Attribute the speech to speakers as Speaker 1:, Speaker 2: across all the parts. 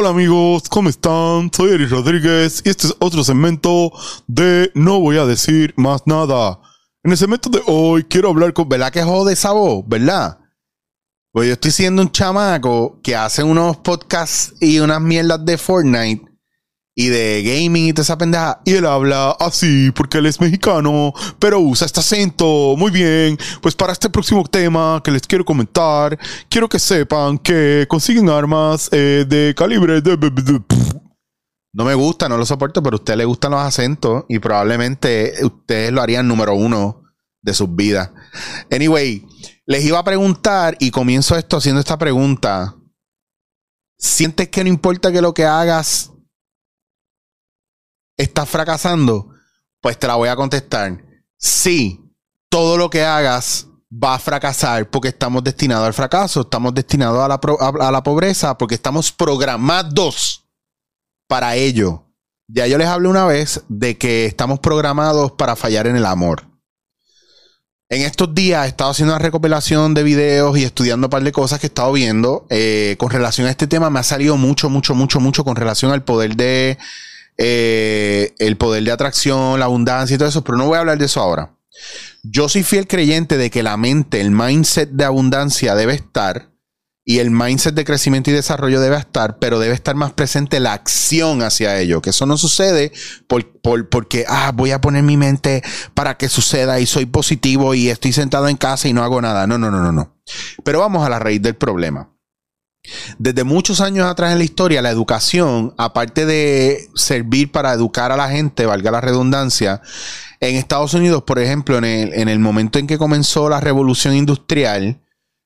Speaker 1: Hola amigos, ¿cómo están? Soy Eric Rodríguez y este es otro segmento de No voy a decir más nada. En el segmento de hoy quiero hablar con...
Speaker 2: ¿Verdad que jode esa voz? ¿Verdad? Pues yo estoy siendo un chamaco que hace unos podcasts y unas mierdas de Fortnite y de gaming y toda esa pendeja.
Speaker 1: Y él habla así porque él es mexicano, pero usa este acento. Muy bien. Pues para este próximo tema que les quiero comentar, quiero que sepan que consiguen armas eh, de calibre de...
Speaker 2: No me gusta, no lo soporto, pero a usted le gustan los acentos y probablemente ustedes lo harían número uno de sus vidas. Anyway, les iba a preguntar y comienzo esto haciendo esta pregunta. ¿Sientes que no importa que lo que hagas estás fracasando? Pues te la voy a contestar. Sí, todo lo que hagas va a fracasar porque estamos destinados al fracaso, estamos destinados a la, a la pobreza porque estamos programados para ello. Ya yo les hablé una vez de que estamos programados para fallar en el amor. En estos días he estado haciendo una recopilación de videos y estudiando un par de cosas que he estado viendo. Eh, con relación a este tema me ha salido mucho, mucho, mucho, mucho con relación al poder de eh, el poder de atracción, la abundancia y todo eso, pero no voy a hablar de eso ahora. Yo soy fiel creyente de que la mente, el mindset de abundancia debe estar y el mindset de crecimiento y desarrollo debe estar, pero debe estar más presente la acción hacia ello, que eso no sucede por, porque, ah, voy a poner mi mente para que suceda y soy positivo y estoy sentado en casa y no hago nada. No, no, no, no, no. Pero vamos a la raíz del problema. Desde muchos años atrás en la historia, la educación, aparte de servir para educar a la gente, valga la redundancia, en Estados Unidos, por ejemplo, en el, en el momento en que comenzó la revolución industrial,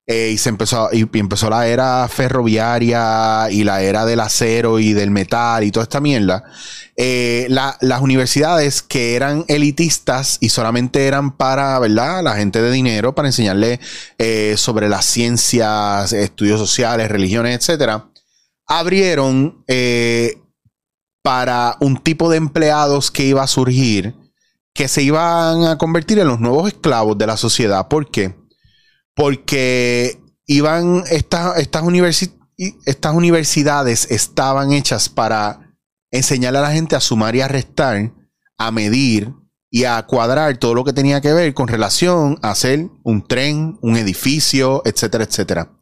Speaker 2: eh, y se empezó, y, empezó la era ferroviaria y la era del acero y del metal y toda esta mierda. Eh, las universidades que eran elitistas y solamente eran para, ¿verdad? La gente de dinero, para enseñarle eh, sobre las ciencias, estudios sociales, religiones, etcétera, abrieron para un tipo de empleados que iba a surgir que se iban a convertir en los nuevos esclavos de la sociedad. ¿Por qué? Porque iban estas, estas, estas universidades estaban hechas para enseñarle a la gente a sumar y a restar, a medir y a cuadrar todo lo que tenía que ver con relación a hacer un tren, un edificio, etcétera, etcétera.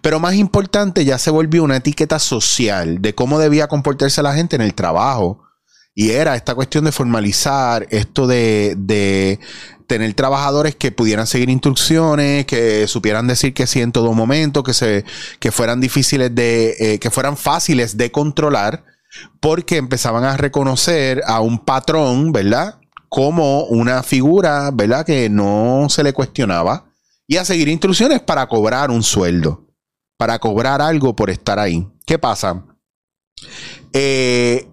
Speaker 2: Pero más importante, ya se volvió una etiqueta social de cómo debía comportarse la gente en el trabajo. Y era esta cuestión de formalizar esto de, de tener trabajadores que pudieran seguir instrucciones, que supieran decir que sí en todo momento, que se, que fueran difíciles de, eh, que fueran fáciles de controlar, porque empezaban a reconocer a un patrón, ¿verdad? Como una figura, ¿verdad? Que no se le cuestionaba y a seguir instrucciones para cobrar un sueldo, para cobrar algo por estar ahí. ¿Qué pasa? Eh,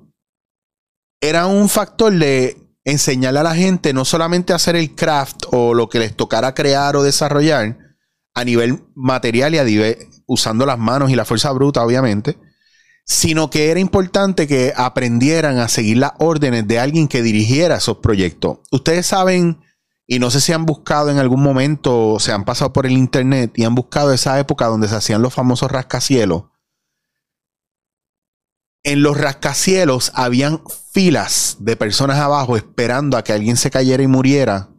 Speaker 2: era un factor de enseñarle a la gente no solamente a hacer el craft o lo que les tocara crear o desarrollar a nivel material y a nivel, usando las manos y la fuerza bruta, obviamente, sino que era importante que aprendieran a seguir las órdenes de alguien que dirigiera esos proyectos. Ustedes saben, y no sé si han buscado en algún momento, o se han pasado por el internet y han buscado esa época donde se hacían los famosos rascacielos en los rascacielos habían filas de personas abajo esperando a que alguien se cayera y muriera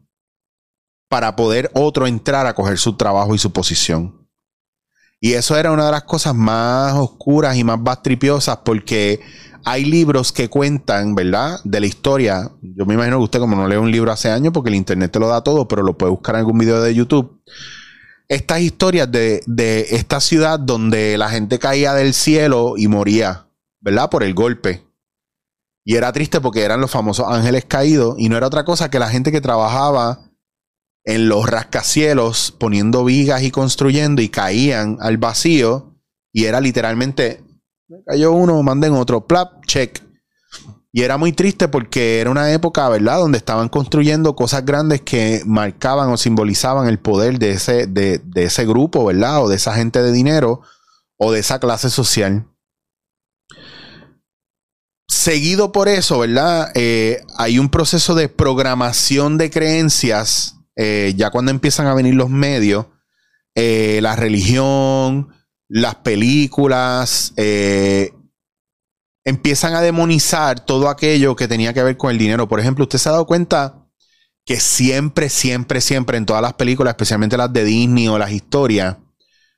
Speaker 2: para poder otro entrar a coger su trabajo y su posición. Y eso era una de las cosas más oscuras y más bastripiosas porque hay libros que cuentan, ¿verdad? De la historia. Yo me imagino que usted como no lee un libro hace años porque el internet te lo da todo, pero lo puede buscar en algún video de YouTube. Estas historias de, de esta ciudad donde la gente caía del cielo y moría ¿verdad? Por el golpe. Y era triste porque eran los famosos ángeles caídos y no era otra cosa que la gente que trabajaba en los rascacielos poniendo vigas y construyendo y caían al vacío y era literalmente, cayó uno, manden otro, plap, check. Y era muy triste porque era una época, ¿verdad?, donde estaban construyendo cosas grandes que marcaban o simbolizaban el poder de ese, de, de ese grupo, ¿verdad?, o de esa gente de dinero o de esa clase social. Seguido por eso, ¿verdad? Eh, hay un proceso de programación de creencias, eh, ya cuando empiezan a venir los medios, eh, la religión, las películas, empiezan a demonizar todo aquello que tenía que ver con el dinero. Por ejemplo, usted se ha dado cuenta que siempre, siempre, siempre en todas las películas, especialmente las de Disney o las historias,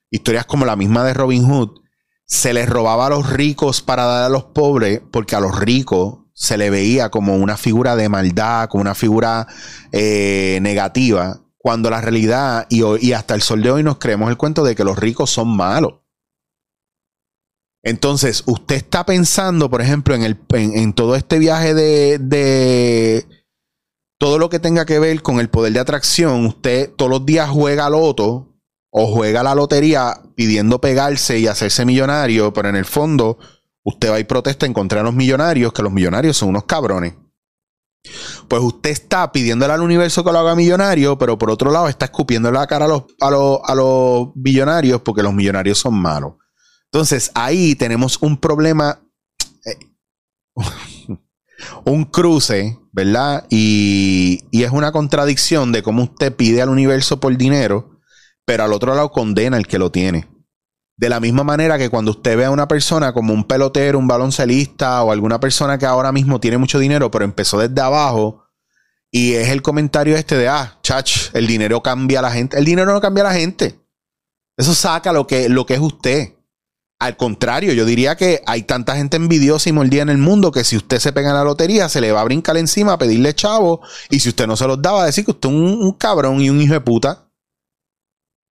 Speaker 2: historias como la misma de Robin Hood, se les robaba a los ricos para dar a los pobres, porque a los ricos se le veía como una figura de maldad, como una figura eh, negativa, cuando la realidad, y, hasta el sol de hoy nos creemos el cuento de que los ricos son malos. Entonces, usted está pensando, por ejemplo, en, el, en, todo este viaje de, de, todo lo que tenga que ver con el poder de atracción. Usted todos los días juega loto o juega la lotería pidiendo pegarse y hacerse millonario, pero en el fondo usted va y protesta en contra de los millonarios, que los millonarios son unos cabrones. Pues usted está pidiéndole al universo que lo haga millonario, pero por otro lado está escupiendo la cara a los, a los, a los millonarios porque los millonarios son malos. Entonces ahí tenemos un problema, eh, un cruce, ¿verdad? Y, y es una contradicción de cómo usted pide al universo por dinero, pero al otro lado condena al que lo tiene. De la misma manera que cuando usted ve a una persona como un pelotero, un baloncelista o alguna persona que ahora mismo tiene mucho dinero, pero empezó desde abajo, y es el comentario este de, ah, chach, el dinero cambia a la gente. El dinero no cambia a la gente. Eso saca lo que, lo que es usted. Al contrario, yo diría que hay tanta gente envidiosa y mordida en el mundo que si usted se pega en la lotería, se le va a brincar encima a pedirle chavo. Y si usted no se los da, va a decir que usted es un cabrón y un hijo de puta.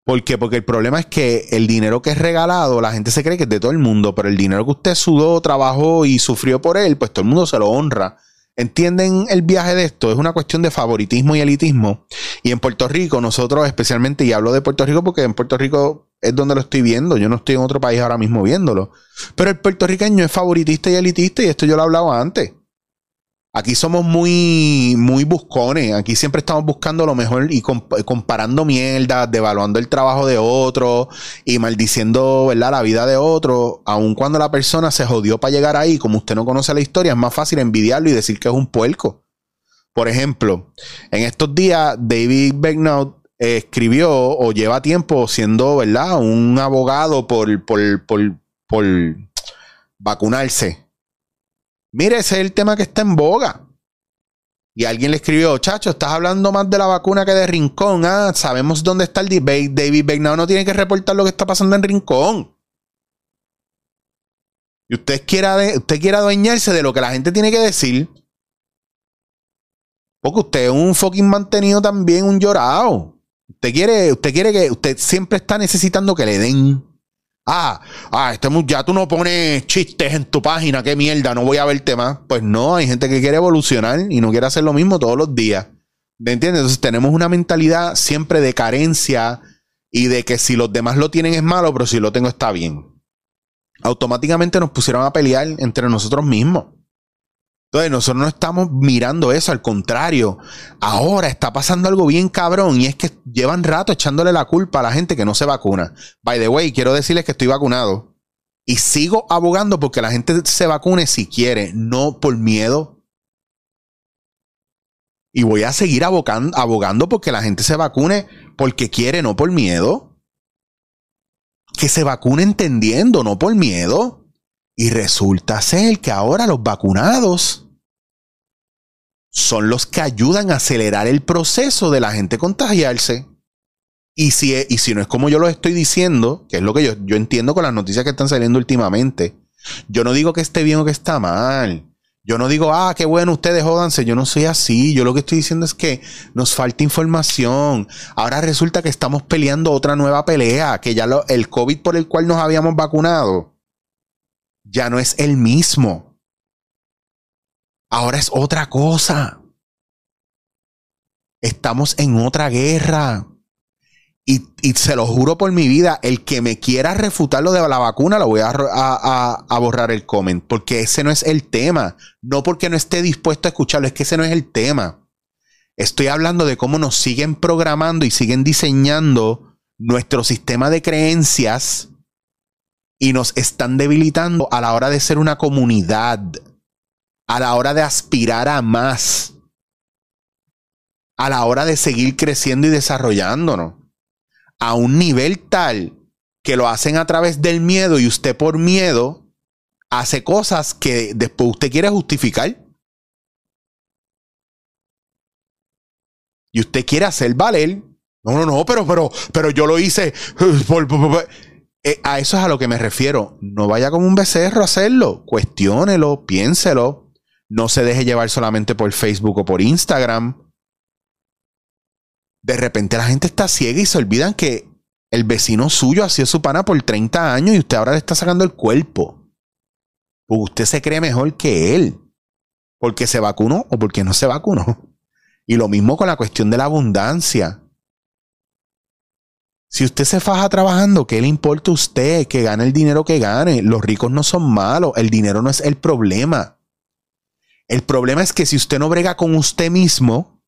Speaker 2: ¿Por qué? Porque el problema es que el dinero que es regalado, la gente se cree que es de todo el mundo, pero el dinero que usted sudó, trabajó y sufrió por él, pues todo el mundo se lo honra. ¿Entienden el viaje de esto? Es una cuestión de favoritismo y elitismo. Y en Puerto Rico, nosotros especialmente, y hablo de Puerto Rico porque en Puerto Rico es donde lo estoy viendo, yo no estoy en otro país ahora mismo viéndolo. Pero el puertorriqueño es favoritista y elitista y esto yo lo he hablado antes. Aquí somos muy, muy buscones. Aquí siempre estamos buscando lo mejor y comparando mierda, devaluando el trabajo de otro y maldiciendo ¿verdad? la vida de otro. Aun cuando la persona se jodió para llegar ahí, como usted no conoce la historia, es más fácil envidiarlo y decir que es un puerco. Por ejemplo, en estos días, David Begnaud escribió o lleva tiempo siendo ¿verdad? un abogado por, por, por, por vacunarse Mire, ese es el tema que está en boga. Y alguien le escribió, chacho, estás hablando más de la vacuna que de Rincón. Ah, sabemos dónde está el debate. David Begnao no tiene que reportar lo que está pasando en Rincón. Y usted quiera adueñarse de lo que la gente tiene que decir. Porque usted es un fucking mantenido también, un llorado. Usted quiere, usted quiere que, usted siempre está necesitando que le den. Ah, ah, este, ya tú no pones chistes en tu página, qué mierda, no voy a verte más. Pues no, hay gente que quiere evolucionar y no quiere hacer lo mismo todos los días. ¿Me entiendes? Entonces tenemos una mentalidad siempre de carencia y de que si los demás lo tienen es malo, pero si lo tengo está bien. Automáticamente nos pusieron a pelear entre nosotros mismos. Entonces, nosotros no estamos mirando eso, al contrario. Ahora está pasando algo bien cabrón y es que llevan rato echándole la culpa a la gente que no se vacuna. By the way, quiero decirles que estoy vacunado y sigo abogando porque la gente se vacune si quiere, no por miedo. Y voy a seguir abogando, abogando porque la gente se vacune porque quiere, no por miedo. Que se vacune entendiendo, no por miedo. Y resulta ser que ahora los vacunados son los que ayudan a acelerar el proceso de la gente contagiarse. Y si, y si no es como yo lo estoy diciendo, que es lo que yo, yo entiendo con las noticias que están saliendo últimamente, yo no digo que esté bien o que está mal. Yo no digo, ah, qué bueno, ustedes jódanse. Yo no soy así. Yo lo que estoy diciendo es que nos falta información. Ahora resulta que estamos peleando otra nueva pelea, que ya lo, el COVID por el cual nos habíamos vacunado ya no es el mismo. Ahora es otra cosa. Estamos en otra guerra. Y, se lo juro por mi vida, el que me quiera refutar lo de la vacuna, lo voy a, a, borrar el comment, porque ese no es el tema. No porque no esté dispuesto a escucharlo, es que ese no es el tema. Estoy hablando de cómo nos siguen programando y siguen diseñando nuestro sistema de creencias y nos están debilitando a la hora de ser una comunidad, a la hora de aspirar a más, a la hora de seguir creciendo y desarrollándonos, a un nivel tal que lo hacen a través del miedo y usted por miedo hace cosas que después usted quiere justificar. Y usted quiere hacer valer. No, no, no, pero, pero, pero yo lo hice. Eh, a eso es a lo que me refiero. No vaya como un becerro a hacerlo. Cuestiónelo, piénselo. No se deje llevar solamente por Facebook o por Instagram. De repente la gente está ciega y se olvidan que el vecino suyo ha sido su pana por 30 años y usted ahora le está sacando el cuerpo. Porque usted se cree mejor que él. Porque se vacunó o porque no se vacunó. Y lo mismo con la cuestión de la abundancia. Si usted se faja trabajando, ¿qué le importa a usted? Que gane el dinero que gane. Los ricos no son malos. El dinero no es el problema. El problema es que si usted no brega con usted mismo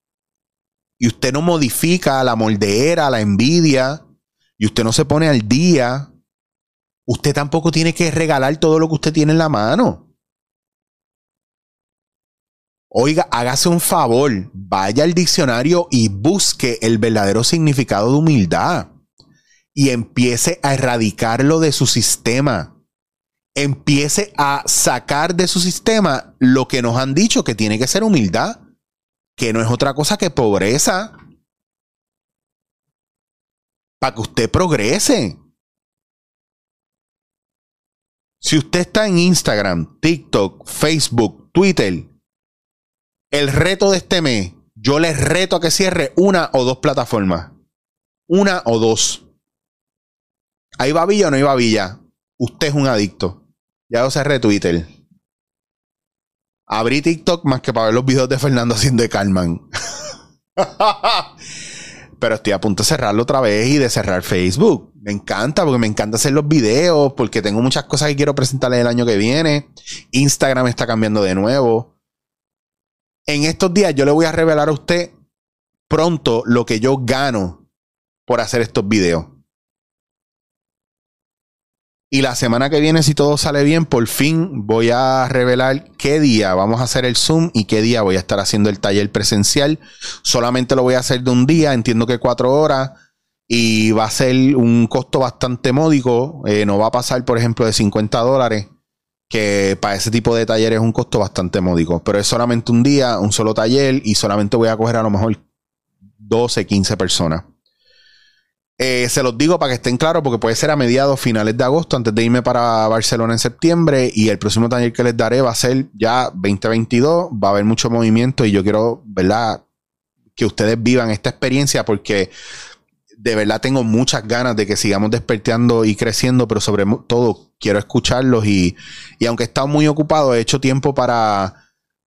Speaker 2: y usted no modifica la moldera, la envidia, y usted no se pone al día, usted tampoco tiene que regalar todo lo que usted tiene en la mano. Oiga, hágase un favor, vaya al diccionario y busque el verdadero significado de humildad y empiece a erradicarlo de su sistema. Empiece a sacar de su sistema lo que nos han dicho que tiene que ser humildad, que no es otra cosa que pobreza. Para que usted progrese. Si usted está en Instagram, TikTok, Facebook, Twitter, el reto de este mes, yo les reto a que cierre una o dos plataformas. Una o dos. ¿Hay babilla o no hay babilla? Usted es un adicto. Ya lo cerré Twitter. Abrí TikTok más que para ver los videos de Fernando haciendo de Carmen. Pero estoy a punto de cerrarlo otra vez y de cerrar Facebook. Me encanta porque me encanta hacer los videos, porque tengo muchas cosas que quiero presentarles el año que viene. Instagram está cambiando de nuevo. En estos días yo le voy a revelar a usted pronto lo que yo gano por hacer estos videos. Y la semana que viene, si todo sale bien, por fin voy a revelar qué día vamos a hacer el Zoom y qué día voy a estar haciendo el taller presencial. Solamente lo voy a hacer de un día, entiendo que cuatro horas. Y va a ser un costo bastante módico. Eh, no va a pasar, por ejemplo, de 50 dólares. Que para ese tipo de taller es un costo bastante módico. Pero es solamente un día, un solo taller. Y solamente voy a coger a lo mejor 12, 15 personas. Eh, se los digo para que estén claros, porque puede ser a mediados, finales de agosto, antes de irme para Barcelona en septiembre. Y el próximo taller que les daré va a ser ya 2022. Va a haber mucho movimiento y yo quiero, ¿verdad? Que ustedes vivan esta experiencia porque de verdad tengo muchas ganas de que sigamos despertando y creciendo, pero sobre todo quiero escucharlos y, y aunque he estado muy ocupado, he hecho tiempo para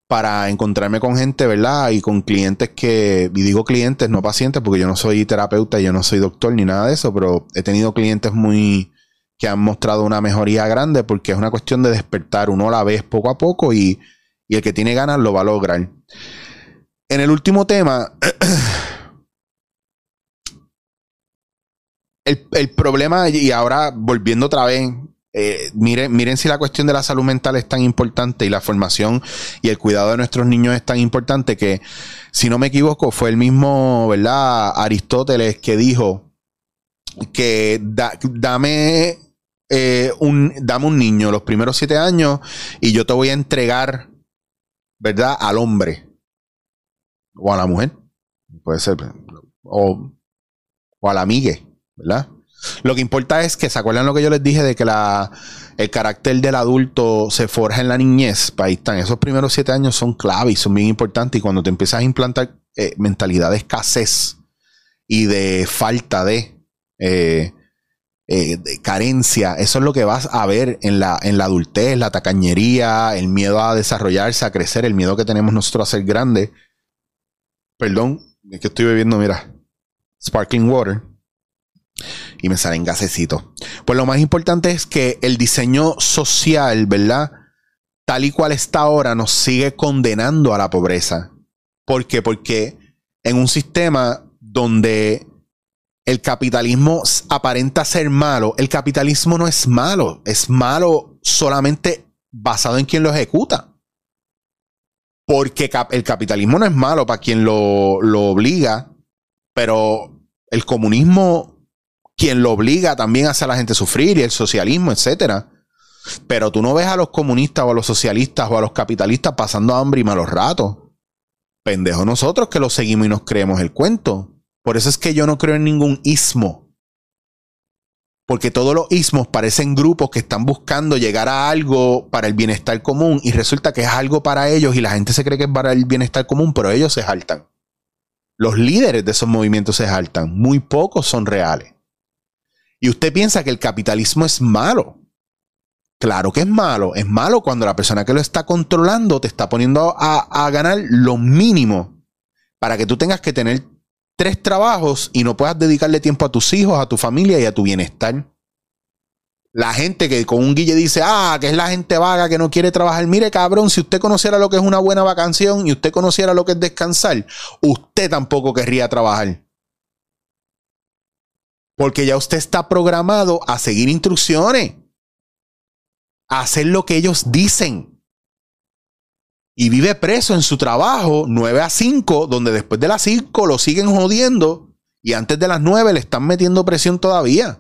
Speaker 2: para encontrarme con gente, ¿verdad? Y con clientes que, y digo clientes, no pacientes, porque yo no soy terapeuta, yo no soy doctor ni nada de eso, pero he tenido clientes muy que han mostrado una mejoría grande porque es una cuestión de despertar, uno la ve poco a poco y, y el que tiene ganas lo va a lograr. En el último tema, el, el problema, y ahora volviendo otra vez eh, miren, miren si la cuestión de la salud mental es tan importante y la formación y el cuidado de nuestros niños es tan importante que, si no me equivoco, fue el mismo, ¿verdad? Aristóteles que dijo que dame, eh, un, dame un niño los primeros siete años y yo te voy a entregar, ¿verdad? Al hombre o a la mujer, puede ser, o, o a la amiga, ¿verdad? Lo que importa es que se acuerdan lo que yo les dije de que la, el carácter del adulto se forja en la niñez. Ahí están. Esos primeros siete años son clave y son bien importantes. Y cuando te empiezas a implantar eh, mentalidad de escasez y de falta de, eh, eh, de, carencia, eso es lo que vas a ver en la, en la adultez, la tacañería, el miedo a desarrollarse, a crecer, el miedo que tenemos nosotros a ser grande. Perdón, es que estoy bebiendo, mira, sparkling water y me salen gasecitos. Pues lo más importante es que el diseño social, ¿verdad? Tal y cual está ahora, nos sigue condenando a la pobreza. ¿Por qué? Porque en un sistema donde el capitalismo aparenta ser malo, el capitalismo no es malo, es malo solamente basado en quien lo ejecuta. Porque el capitalismo no es malo para quien lo, lo obliga, pero el comunismo quien lo obliga también a hacer a la gente sufrir y el socialismo, etcétera. Pero tú no ves a los comunistas o a los socialistas o a los capitalistas pasando hambre y malos ratos. Pendejo nosotros que lo seguimos y nos creemos el cuento. Por eso es que yo no creo en ningún ismo. Porque todos los ismos parecen grupos que están buscando llegar a algo para el bienestar común y resulta que es algo para ellos y la gente se cree que es para el bienestar común, pero ellos se saltan. Los líderes de esos movimientos se saltan. Muy pocos son reales. Y usted piensa que el capitalismo es malo. Claro que es malo. Es malo cuando la persona que lo está controlando te está poniendo a, ganar lo mínimo para que tú tengas que tener tres trabajos y no puedas dedicarle tiempo a tus hijos, a tu familia y a tu bienestar. La gente que con un guille dice, ah, que es la gente vaga que no quiere trabajar. Mire, cabrón, si usted conociera lo que es una buena vacación y usted conociera lo que es descansar, usted tampoco querría trabajar. Porque ya usted está programado a seguir instrucciones, a hacer lo que ellos dicen y vive preso en su trabajo 9 a 5, donde después de las 5 lo siguen jodiendo y antes de las 9 le están metiendo presión todavía.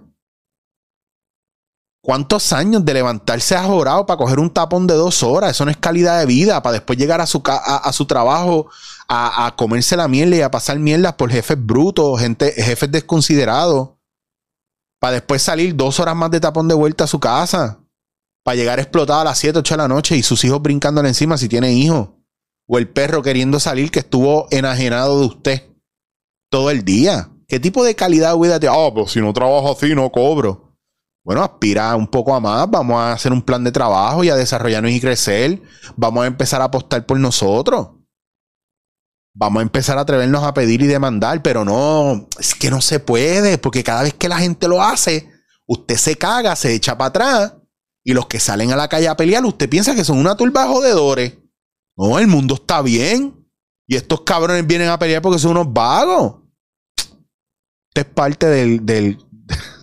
Speaker 2: ¿Cuántos años de levantarse a jorado para coger un tapón de dos horas? Eso no es calidad de vida. Para después llegar a su, a, su trabajo a, comerse la mierda y a pasar mierdas por jefes brutos, gente, jefes desconsiderados. Para después salir dos horas más de tapón de vuelta a su casa para llegar explotado a las 7, 8 de la noche y sus hijos brincándole encima si tiene hijos. O el perro queriendo salir que estuvo enajenado de usted todo el día. ¿Qué tipo de calidad de vida Ah, pues si no trabajo así, no cobro. Bueno, aspira un poco a más. Vamos a hacer un plan de trabajo y a desarrollarnos y crecer. Vamos a empezar a apostar por nosotros. Vamos a empezar a atrevernos a pedir y demandar, pero no, es que no se puede, porque cada vez que la gente lo hace, usted se caga, se echa para atrás y los que salen a la calle a pelear, usted piensa que son una turba de jodedores. No, el mundo está bien. Y estos cabrones vienen a pelear porque son unos vagos. Usted es parte de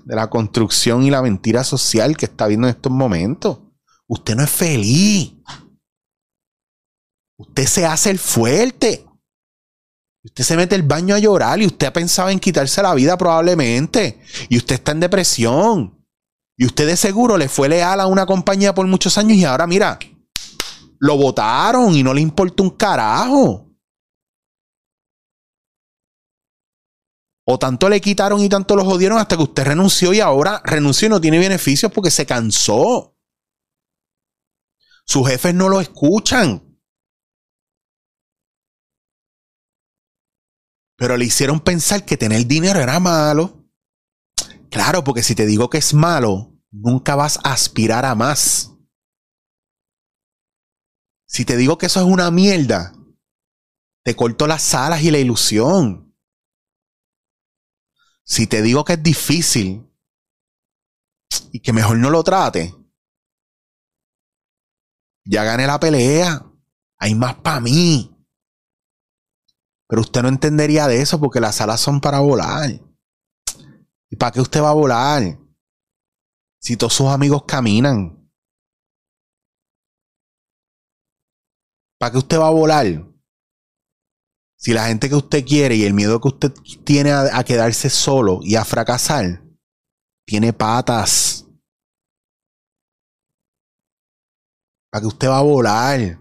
Speaker 2: la construcción y la mentira social que está viendo en estos momentos. Usted no es feliz. Usted se hace el fuerte. Usted se mete el baño a llorar y usted ha pensado en quitarse la vida probablemente. Y usted está en depresión. Y usted de seguro le fue leal a una compañía por muchos años y ahora mira, lo votaron y no le importa un carajo. O tanto le quitaron y tanto lo jodieron hasta que usted renunció y ahora renunció y no tiene beneficios porque se cansó. Sus jefes no lo escuchan. Pero le hicieron pensar que tener dinero era malo. Claro, porque si te digo que es malo, nunca vas a aspirar a más. Si te digo que eso es una mierda, te corto las alas y la ilusión. Si te digo que es difícil y que mejor no lo trate, ya gané la pelea. Hay más para mí. Pero usted no entendería de eso porque las alas son para volar. ¿Y para qué usted va a volar? Si todos sus amigos caminan. ¿Para qué usted va a volar? Si la gente que usted quiere y el miedo que usted tiene a, a quedarse solo y a fracasar, tiene patas. ¿Para qué usted va a volar?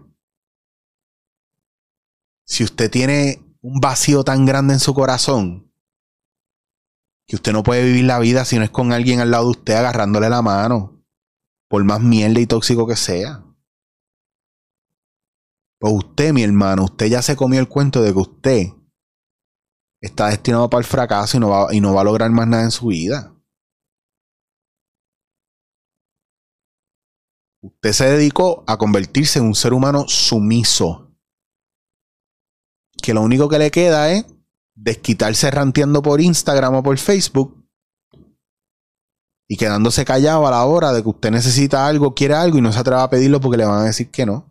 Speaker 2: Si usted tiene un vacío tan grande en su corazón, que usted no puede vivir la vida si no es con alguien al lado de usted agarrándole la mano, por más mierda y tóxico que sea. Pues usted, mi hermano, usted ya se comió el cuento de que usted está destinado para el fracaso y no va, y no va a lograr más nada en su vida. Usted se dedicó a convertirse en un ser humano sumiso. Que lo único que le queda es desquitarse ranteando por Instagram o por Facebook y quedándose callado a la hora de que usted necesita algo, quiere algo y no se atreva a pedirlo porque le van a decir que no.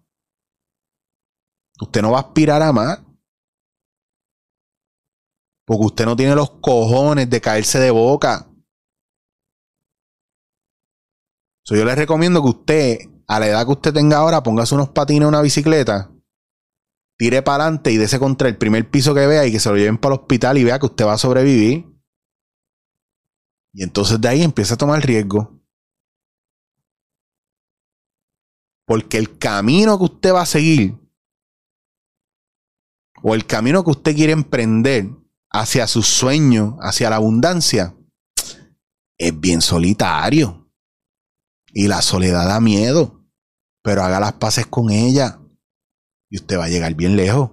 Speaker 2: Usted no va a aspirar a más. Porque usted no tiene los cojones de caerse de boca. yo le recomiendo que usted, a la edad que usted tenga ahora, póngase unos patines una bicicleta tire para adelante y dése contra el primer piso que vea y que se lo lleven para el hospital y vea que usted va a sobrevivir. Y entonces de ahí empieza a tomar riesgo. Porque el camino que usted va a seguir, o el camino que usted quiere emprender hacia sus sueños, hacia la abundancia, es bien solitario. Y la soledad da miedo. Pero haga las paces con ella. Y usted va a llegar bien lejos.